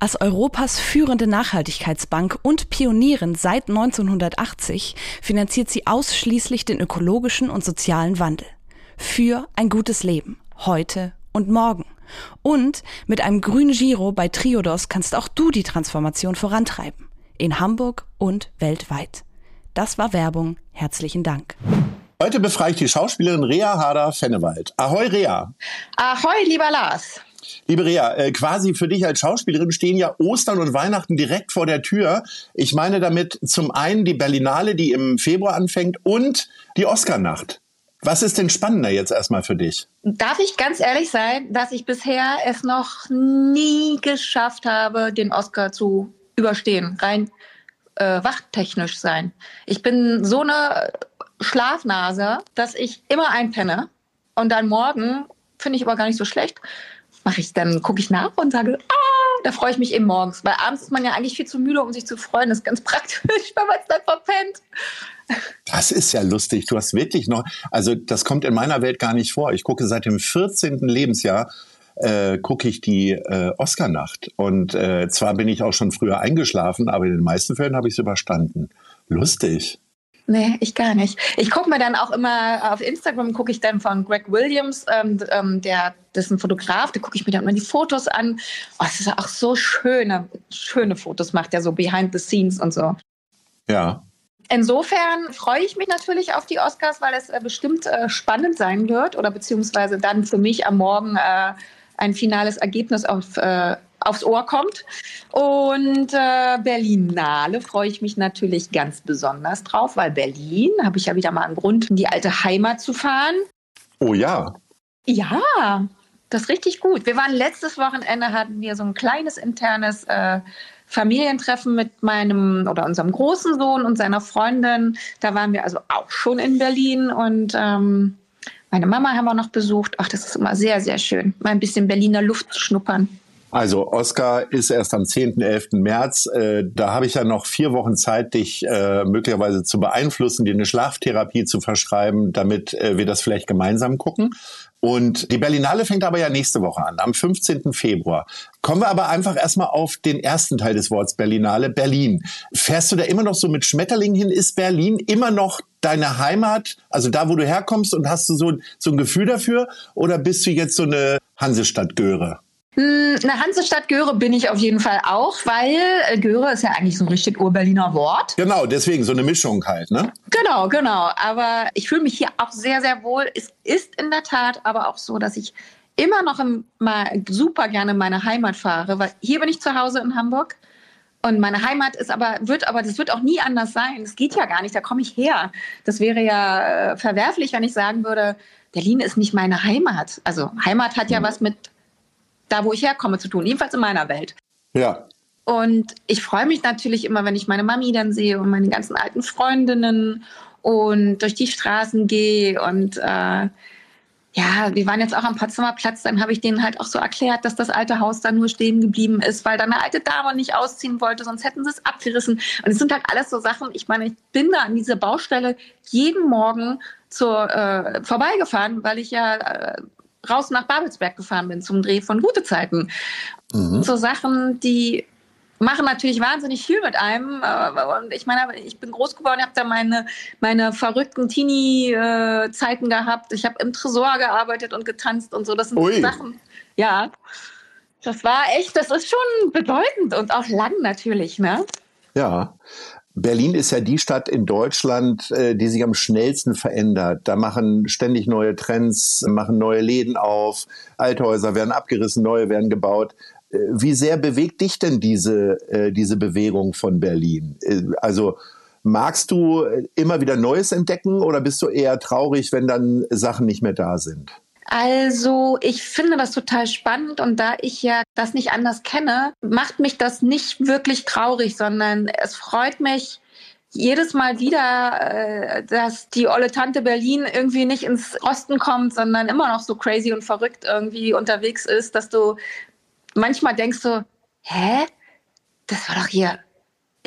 Als Europas führende Nachhaltigkeitsbank und Pionierin seit 1980 finanziert sie ausschließlich den ökologischen und sozialen Wandel. Für ein gutes Leben. Heute und morgen. Und mit einem grünen Giro bei Triodos kannst auch du die Transformation vorantreiben. In Hamburg und weltweit. Das war Werbung. Herzlichen Dank. Heute befreie ich die Schauspielerin Rea Harder-Fennewald. Ahoi, Rea. Ahoi, lieber Lars. Liebe Rea, äh, quasi für dich als Schauspielerin stehen ja Ostern und Weihnachten direkt vor der Tür. Ich meine damit zum einen die Berlinale, die im Februar anfängt, und die Oscarnacht. Was ist denn spannender jetzt erstmal für dich? Darf ich ganz ehrlich sein, dass ich bisher es noch nie geschafft habe, den Oscar zu überstehen, rein äh, wachtechnisch sein. Ich bin so eine Schlafnase, dass ich immer einpenne und dann morgen finde ich aber gar nicht so schlecht. Mache ich dann gucke ich nach und sage, ah, da freue ich mich eben morgens, weil abends ist man ja eigentlich viel zu müde, um sich zu freuen. Das ist ganz praktisch, wenn man es dann verpennt. Das ist ja lustig. Du hast wirklich noch, also das kommt in meiner Welt gar nicht vor. Ich gucke seit dem 14. Lebensjahr äh, gucke ich die äh, Oscarnacht. Und äh, zwar bin ich auch schon früher eingeschlafen, aber in den meisten Fällen habe ich es überstanden. Lustig. Nee, ich gar nicht. Ich gucke mir dann auch immer auf Instagram, gucke ich dann von Greg Williams, ähm, ähm, der das ist ein Fotograf, da gucke ich mir dann immer die Fotos an. Oh, es ist auch so schöne, schöne Fotos macht er so behind the scenes und so. Ja. Insofern freue ich mich natürlich auf die Oscars, weil es äh, bestimmt äh, spannend sein wird oder beziehungsweise dann für mich am Morgen äh, ein finales Ergebnis auf, äh, aufs Ohr kommt. Und äh, Berlinale freue ich mich natürlich ganz besonders drauf, weil Berlin habe ich ja wieder mal einen Grund, in die alte Heimat zu fahren. Oh ja. Ja, das ist richtig gut. Wir waren letztes Wochenende, hatten wir so ein kleines internes äh, Familientreffen mit meinem oder unserem großen Sohn und seiner Freundin. Da waren wir also auch schon in Berlin und ähm, meine Mama haben wir noch besucht. Ach, das ist immer sehr, sehr schön, mal ein bisschen Berliner Luft zu schnuppern. Also Oscar ist erst am 10., 11. März. Äh, da habe ich ja noch vier Wochen Zeit, dich äh, möglicherweise zu beeinflussen, dir eine Schlaftherapie zu verschreiben, damit äh, wir das vielleicht gemeinsam gucken. Und die Berlinale fängt aber ja nächste Woche an, am 15. Februar. Kommen wir aber einfach erstmal auf den ersten Teil des Wortes Berlinale, Berlin. Fährst du da immer noch so mit Schmetterlingen hin? Ist Berlin immer noch deine Heimat, also da, wo du herkommst und hast du so, so ein Gefühl dafür? Oder bist du jetzt so eine Hansestadt-Göre? Hm, eine Hansestadt Göre bin ich auf jeden Fall auch, weil äh, Göre ist ja eigentlich so ein richtig Urberliner Wort. Genau, deswegen so eine Mischung halt, ne? Genau, genau. Aber ich fühle mich hier auch sehr, sehr wohl. Es ist in der Tat aber auch so, dass ich immer noch im, mal super gerne meine Heimat fahre, weil hier bin ich zu Hause in Hamburg. Und meine Heimat ist aber, wird aber, das wird auch nie anders sein. Das geht ja gar nicht, da komme ich her. Das wäre ja äh, verwerflich, wenn ich sagen würde, Berlin ist nicht meine Heimat. Also Heimat hat ja mhm. was mit da, wo ich herkomme, zu tun, jedenfalls in meiner Welt. Ja. Und ich freue mich natürlich immer, wenn ich meine Mami dann sehe und meine ganzen alten Freundinnen und durch die Straßen gehe und äh, ja, wir waren jetzt auch am Potsdamer Platz, dann habe ich denen halt auch so erklärt, dass das alte Haus da nur stehen geblieben ist, weil da eine alte Dame nicht ausziehen wollte, sonst hätten sie es abgerissen. Und es sind halt alles so Sachen, ich meine, ich bin da an dieser Baustelle jeden Morgen zur, äh, vorbeigefahren, weil ich ja äh, raus nach Babelsberg gefahren bin zum Dreh von Gute Zeiten. Mhm. So Sachen, die machen natürlich wahnsinnig viel mit einem. Und ich meine, ich bin groß geworden, habe da meine, meine verrückten Teenie-Zeiten gehabt. Ich habe im Tresor gearbeitet und getanzt und so. Das sind Ui. Sachen. Ja, das war echt, das ist schon bedeutend und auch lang natürlich, ne? Ja. Berlin ist ja die Stadt in Deutschland, äh, die sich am schnellsten verändert. Da machen ständig neue Trends, machen neue Läden auf, Althäuser werden abgerissen, neue werden gebaut. Äh, wie sehr bewegt dich denn diese, äh, diese Bewegung von Berlin? Also magst du immer wieder Neues entdecken oder bist du eher traurig, wenn dann Sachen nicht mehr da sind? Also ich finde das total spannend und da ich ja das nicht anders kenne, macht mich das nicht wirklich traurig, sondern es freut mich jedes Mal wieder, äh, dass die olle Tante Berlin irgendwie nicht ins Osten kommt, sondern immer noch so crazy und verrückt irgendwie unterwegs ist, dass du manchmal denkst so, hä? Das war doch hier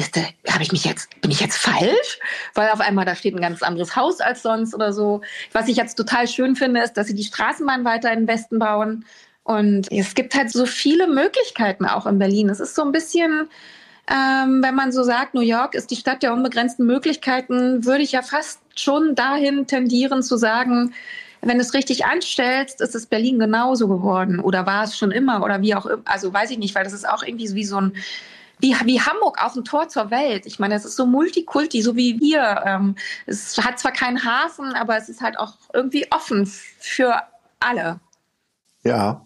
ist der, habe ich mich jetzt, bin ich jetzt falsch? Weil auf einmal da steht ein ganz anderes Haus als sonst oder so. Was ich jetzt total schön finde, ist, dass sie die Straßenbahn weiter in den Westen bauen. Und es gibt halt so viele Möglichkeiten auch in Berlin. Es ist so ein bisschen, ähm, wenn man so sagt, New York ist die Stadt der unbegrenzten Möglichkeiten, würde ich ja fast schon dahin tendieren zu sagen, wenn du es richtig anstellst, ist es Berlin genauso geworden oder war es schon immer oder wie auch immer. Also weiß ich nicht, weil das ist auch irgendwie wie so ein wie, wie Hamburg auch ein Tor zur Welt. Ich meine, es ist so Multikulti, so wie wir. Ähm, es hat zwar keinen Hafen, aber es ist halt auch irgendwie offen für alle. Ja.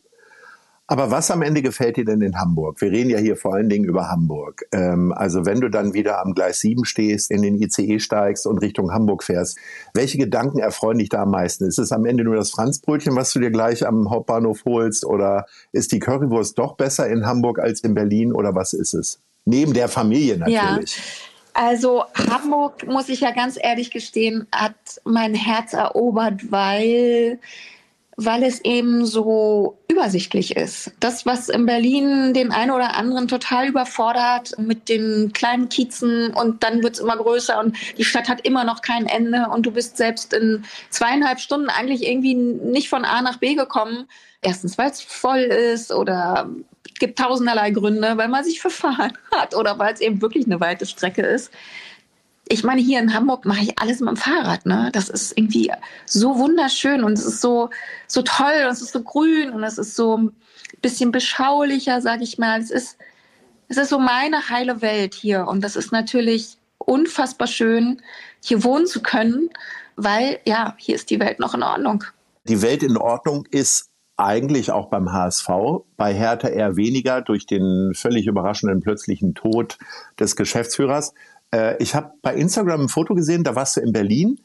Aber was am Ende gefällt dir denn in Hamburg? Wir reden ja hier vor allen Dingen über Hamburg. Ähm, also wenn du dann wieder am Gleis 7 stehst, in den ICE steigst und Richtung Hamburg fährst, welche Gedanken erfreuen dich da am meisten? Ist es am Ende nur das Franzbrötchen, was du dir gleich am Hauptbahnhof holst? Oder ist die Currywurst doch besser in Hamburg als in Berlin? Oder was ist es? Neben der Familie natürlich. Ja. Also Hamburg, muss ich ja ganz ehrlich gestehen, hat mein Herz erobert, weil weil es eben so übersichtlich ist. Das, was in Berlin den einen oder anderen total überfordert mit den kleinen Kiezen und dann wird's immer größer und die Stadt hat immer noch kein Ende und du bist selbst in zweieinhalb Stunden eigentlich irgendwie nicht von A nach B gekommen. Erstens, weil es voll ist oder es gibt tausenderlei Gründe, weil man sich verfahren hat oder weil es eben wirklich eine weite Strecke ist ich meine, hier in Hamburg mache ich alles mit dem Fahrrad. Ne? Das ist irgendwie so wunderschön und es ist so, so toll und es ist so grün und es ist so ein bisschen beschaulicher, sage ich mal. Es ist, es ist so meine heile Welt hier und das ist natürlich unfassbar schön, hier wohnen zu können, weil ja, hier ist die Welt noch in Ordnung. Die Welt in Ordnung ist eigentlich auch beim HSV, bei Hertha eher weniger durch den völlig überraschenden plötzlichen Tod des Geschäftsführers. Äh, ich habe bei Instagram ein Foto gesehen, da warst du in Berlin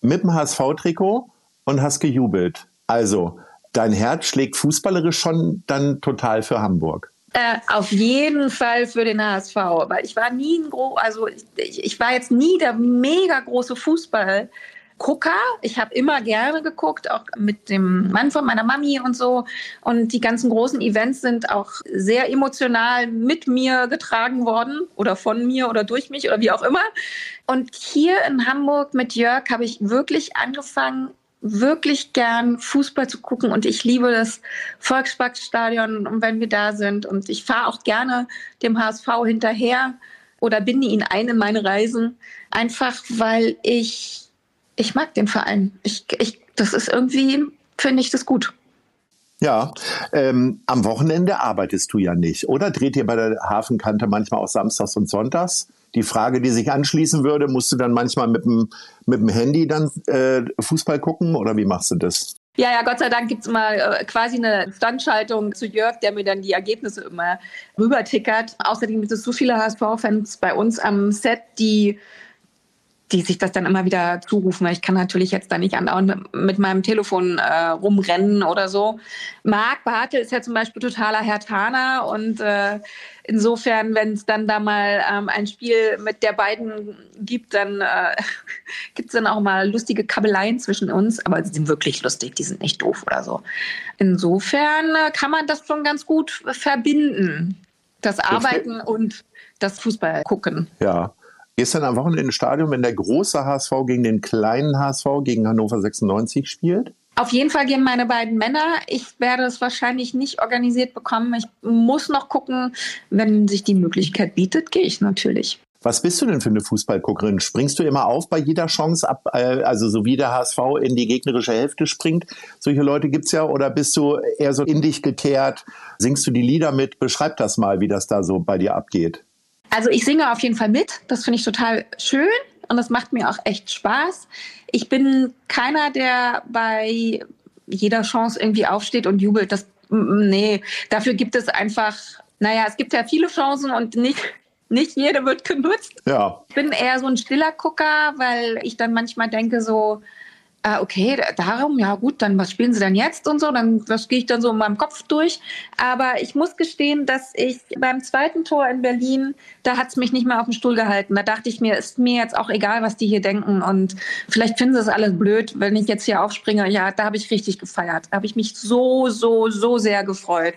mit dem HSV-Trikot und hast gejubelt. Also, dein Herz schlägt fußballerisch schon dann total für Hamburg. Äh, auf jeden Fall für den HSV, weil ich war nie ein groß, also ich, ich, war jetzt nie der mega große Fußball Gucker. Ich habe immer gerne geguckt, auch mit dem Mann von meiner Mami und so. Und die ganzen großen Events sind auch sehr emotional mit mir getragen worden oder von mir oder durch mich oder wie auch immer. Und hier in Hamburg mit Jörg habe ich wirklich angefangen, wirklich gern Fußball zu gucken und ich liebe das Volksparkstadion, wenn wir da sind. Und ich fahre auch gerne dem HSV hinterher oder binde ihn ein in meine Reisen, einfach weil ich ich mag den Verein. Ich, ich, das ist irgendwie, finde ich das gut. Ja, ähm, am Wochenende arbeitest du ja nicht, oder? Dreht ihr bei der Hafenkante manchmal auch samstags und sonntags? Die Frage, die sich anschließen würde, musst du dann manchmal mit dem, mit dem Handy dann äh, Fußball gucken oder wie machst du das? Ja, ja, Gott sei Dank gibt's mal äh, quasi eine Standschaltung zu Jörg, der mir dann die Ergebnisse immer rübertickert. Außerdem gibt es so viele HSV-Fans bei uns am Set, die die sich das dann immer wieder zurufen, weil ich kann natürlich jetzt da nicht andauernd mit meinem Telefon äh, rumrennen oder so. Marc Bartel ist ja zum Beispiel totaler Herr Hertaner und äh, insofern, wenn es dann da mal ähm, ein Spiel mit der beiden gibt, dann äh, gibt es dann auch mal lustige Kabeleien zwischen uns, aber sie sind wirklich lustig, die sind nicht doof oder so. Insofern äh, kann man das schon ganz gut verbinden, das Arbeiten und das Fußball gucken. Ja, Gehst du dann am Wochenende ins Stadion, wenn der große HSV gegen den kleinen HSV, gegen Hannover 96 spielt? Auf jeden Fall gehen meine beiden Männer. Ich werde es wahrscheinlich nicht organisiert bekommen. Ich muss noch gucken, wenn sich die Möglichkeit bietet, gehe ich natürlich. Was bist du denn für eine Fußballguckerin? Springst du immer auf bei jeder Chance ab, äh, also so wie der HSV in die gegnerische Hälfte springt? Solche Leute gibt es ja. Oder bist du eher so in dich gekehrt? Singst du die Lieder mit? Beschreib das mal, wie das da so bei dir abgeht. Also ich singe auf jeden Fall mit. Das finde ich total schön und das macht mir auch echt Spaß. Ich bin keiner, der bei jeder Chance irgendwie aufsteht und jubelt. Das, nee, dafür gibt es einfach, naja, es gibt ja viele Chancen und nicht, nicht jede wird genutzt. Ja. Ich bin eher so ein stiller Gucker, weil ich dann manchmal denke so, ah, okay, darum, ja gut, dann was spielen sie denn jetzt und so, dann das gehe ich dann so in meinem Kopf durch. Aber ich muss gestehen, dass ich beim zweiten Tor in Berlin, da hat es mich nicht mehr auf dem Stuhl gehalten. Da dachte ich mir, ist mir jetzt auch egal, was die hier denken und vielleicht finden sie es alles blöd, wenn ich jetzt hier aufspringe. Ja, da habe ich richtig gefeiert. Da habe ich mich so, so, so sehr gefreut.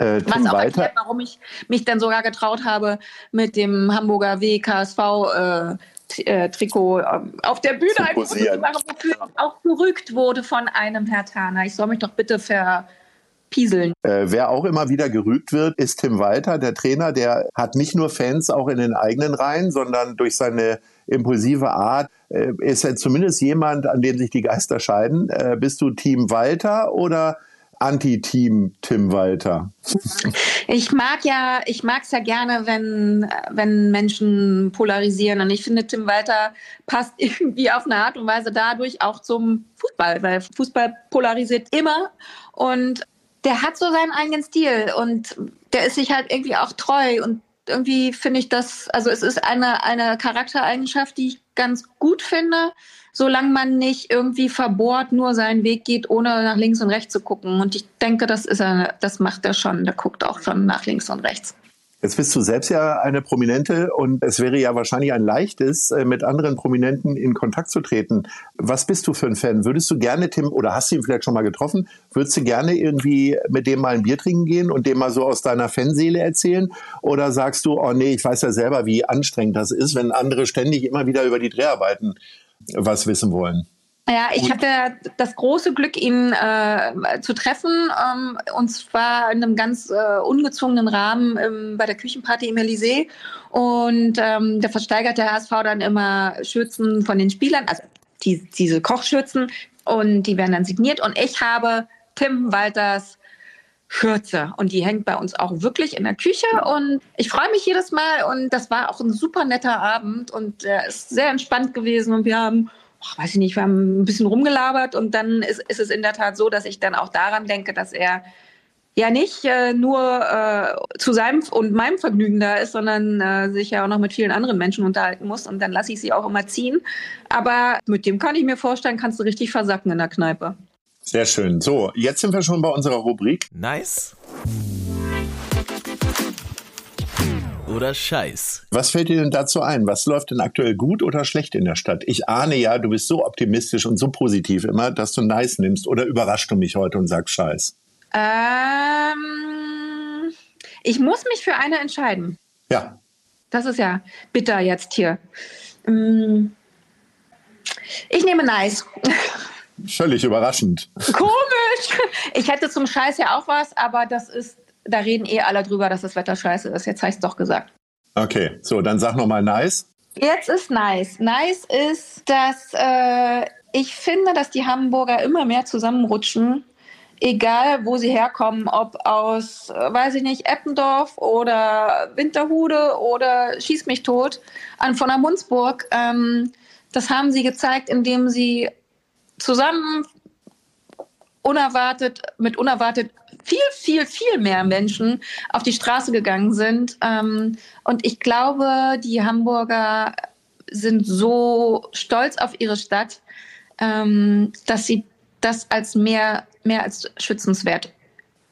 Äh, Was auch weiter. erklärt, warum ich mich dann sogar getraut habe, mit dem Hamburger WKSV äh, äh, Trikot ähm, auf der Bühne ein Foto zu machen, wofür ich auch gerügt wurde von einem Herr Taner. Ich soll mich doch bitte verpieseln. Äh, wer auch immer wieder gerügt wird, ist Tim Walter, der Trainer. Der hat nicht nur Fans auch in den eigenen Reihen, sondern durch seine impulsive Art äh, ist er zumindest jemand, an dem sich die Geister scheiden. Äh, bist du Team Walter oder Anti-Team Tim Walter? Ich mag ja, ich mag es ja gerne, wenn, wenn Menschen polarisieren. Und ich finde, Tim Walter passt irgendwie auf eine Art und Weise dadurch auch zum Fußball, weil Fußball polarisiert immer. Und der hat so seinen eigenen Stil und der ist sich halt irgendwie auch treu und irgendwie finde ich das, also es ist eine, eine Charaktereigenschaft, die ich ganz gut finde solange man nicht irgendwie verbohrt nur seinen Weg geht, ohne nach links und rechts zu gucken. Und ich denke, das ist er, das macht er schon. Der guckt auch schon nach links und rechts. Jetzt bist du selbst ja eine Prominente und es wäre ja wahrscheinlich ein leichtes, äh, mit anderen Prominenten in Kontakt zu treten. Was bist du für ein Fan? Würdest du gerne Tim oder hast du ihn vielleicht schon mal getroffen? Würdest du gerne irgendwie mit dem mal ein Bier trinken gehen und dem mal so aus deiner Fanseele erzählen? Oder sagst du, oh nee, ich weiß ja selber, wie anstrengend das ist, wenn andere ständig immer wieder über die Dreharbeiten was wissen wollen. Ja, ich hatte das große Glück, ihn äh, zu treffen, ähm, und zwar in einem ganz äh, ungezwungenen Rahmen ähm, bei der Küchenparty im Elysée. Und ähm, da versteigert der HSV dann immer Schürzen von den Spielern, also die, diese Kochschürzen, und die werden dann signiert. Und ich habe Tim Walters Schürze und die hängt bei uns auch wirklich in der Küche und ich freue mich jedes Mal und das war auch ein super netter Abend und er ist sehr entspannt gewesen und wir haben, weiß ich nicht, wir haben ein bisschen rumgelabert und dann ist, ist es in der Tat so, dass ich dann auch daran denke, dass er ja nicht äh, nur äh, zu seinem und meinem Vergnügen da ist, sondern äh, sich ja auch noch mit vielen anderen Menschen unterhalten muss und dann lasse ich sie auch immer ziehen. Aber mit dem kann ich mir vorstellen, kannst du richtig versacken in der Kneipe. Sehr schön. So, jetzt sind wir schon bei unserer Rubrik. Nice. Oder Scheiß. Was fällt dir denn dazu ein? Was läuft denn aktuell gut oder schlecht in der Stadt? Ich ahne ja, du bist so optimistisch und so positiv immer, dass du Nice nimmst. Oder überraschst du mich heute und sagst Scheiß? Ähm, ich muss mich für eine entscheiden. Ja. Das ist ja bitter jetzt hier. Mm. Ich nehme Nice. Völlig überraschend. Komisch. Ich hätte zum Scheiß ja auch was, aber das ist, da reden eh alle drüber, dass das Wetter scheiße ist. Jetzt heißt es doch gesagt. Okay, so, dann sag nochmal nice. Jetzt ist nice. Nice ist, dass äh, ich finde, dass die Hamburger immer mehr zusammenrutschen. Egal, wo sie herkommen, ob aus, äh, weiß ich nicht, Eppendorf oder Winterhude oder Schieß mich tot, an von der Munzburg. Ähm, das haben sie gezeigt, indem sie zusammen unerwartet, mit unerwartet viel, viel, viel mehr Menschen auf die Straße gegangen sind. Ähm, und ich glaube, die Hamburger sind so stolz auf ihre Stadt, ähm, dass sie das als mehr, mehr als schützenswert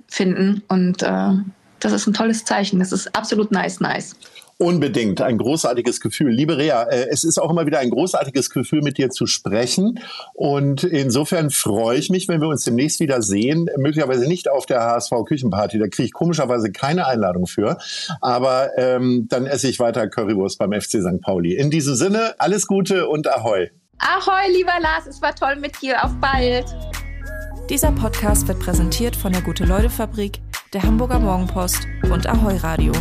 finden. Und äh, das ist ein tolles Zeichen. Das ist absolut nice, nice. Unbedingt, ein großartiges Gefühl. Liebe Rea, äh, es ist auch immer wieder ein großartiges Gefühl, mit dir zu sprechen. Und insofern freue ich mich, wenn wir uns demnächst wieder sehen. Möglicherweise nicht auf der HSV Küchenparty, da kriege ich komischerweise keine Einladung für. Aber ähm, dann esse ich weiter Currywurst beim FC St. Pauli. In diesem Sinne, alles Gute und Ahoi. Ahoi, lieber Lars, es war toll mit dir. Auf bald. Dieser Podcast wird präsentiert von der Gute-Leute-Fabrik, der Hamburger Morgenpost und Ahoi Radio.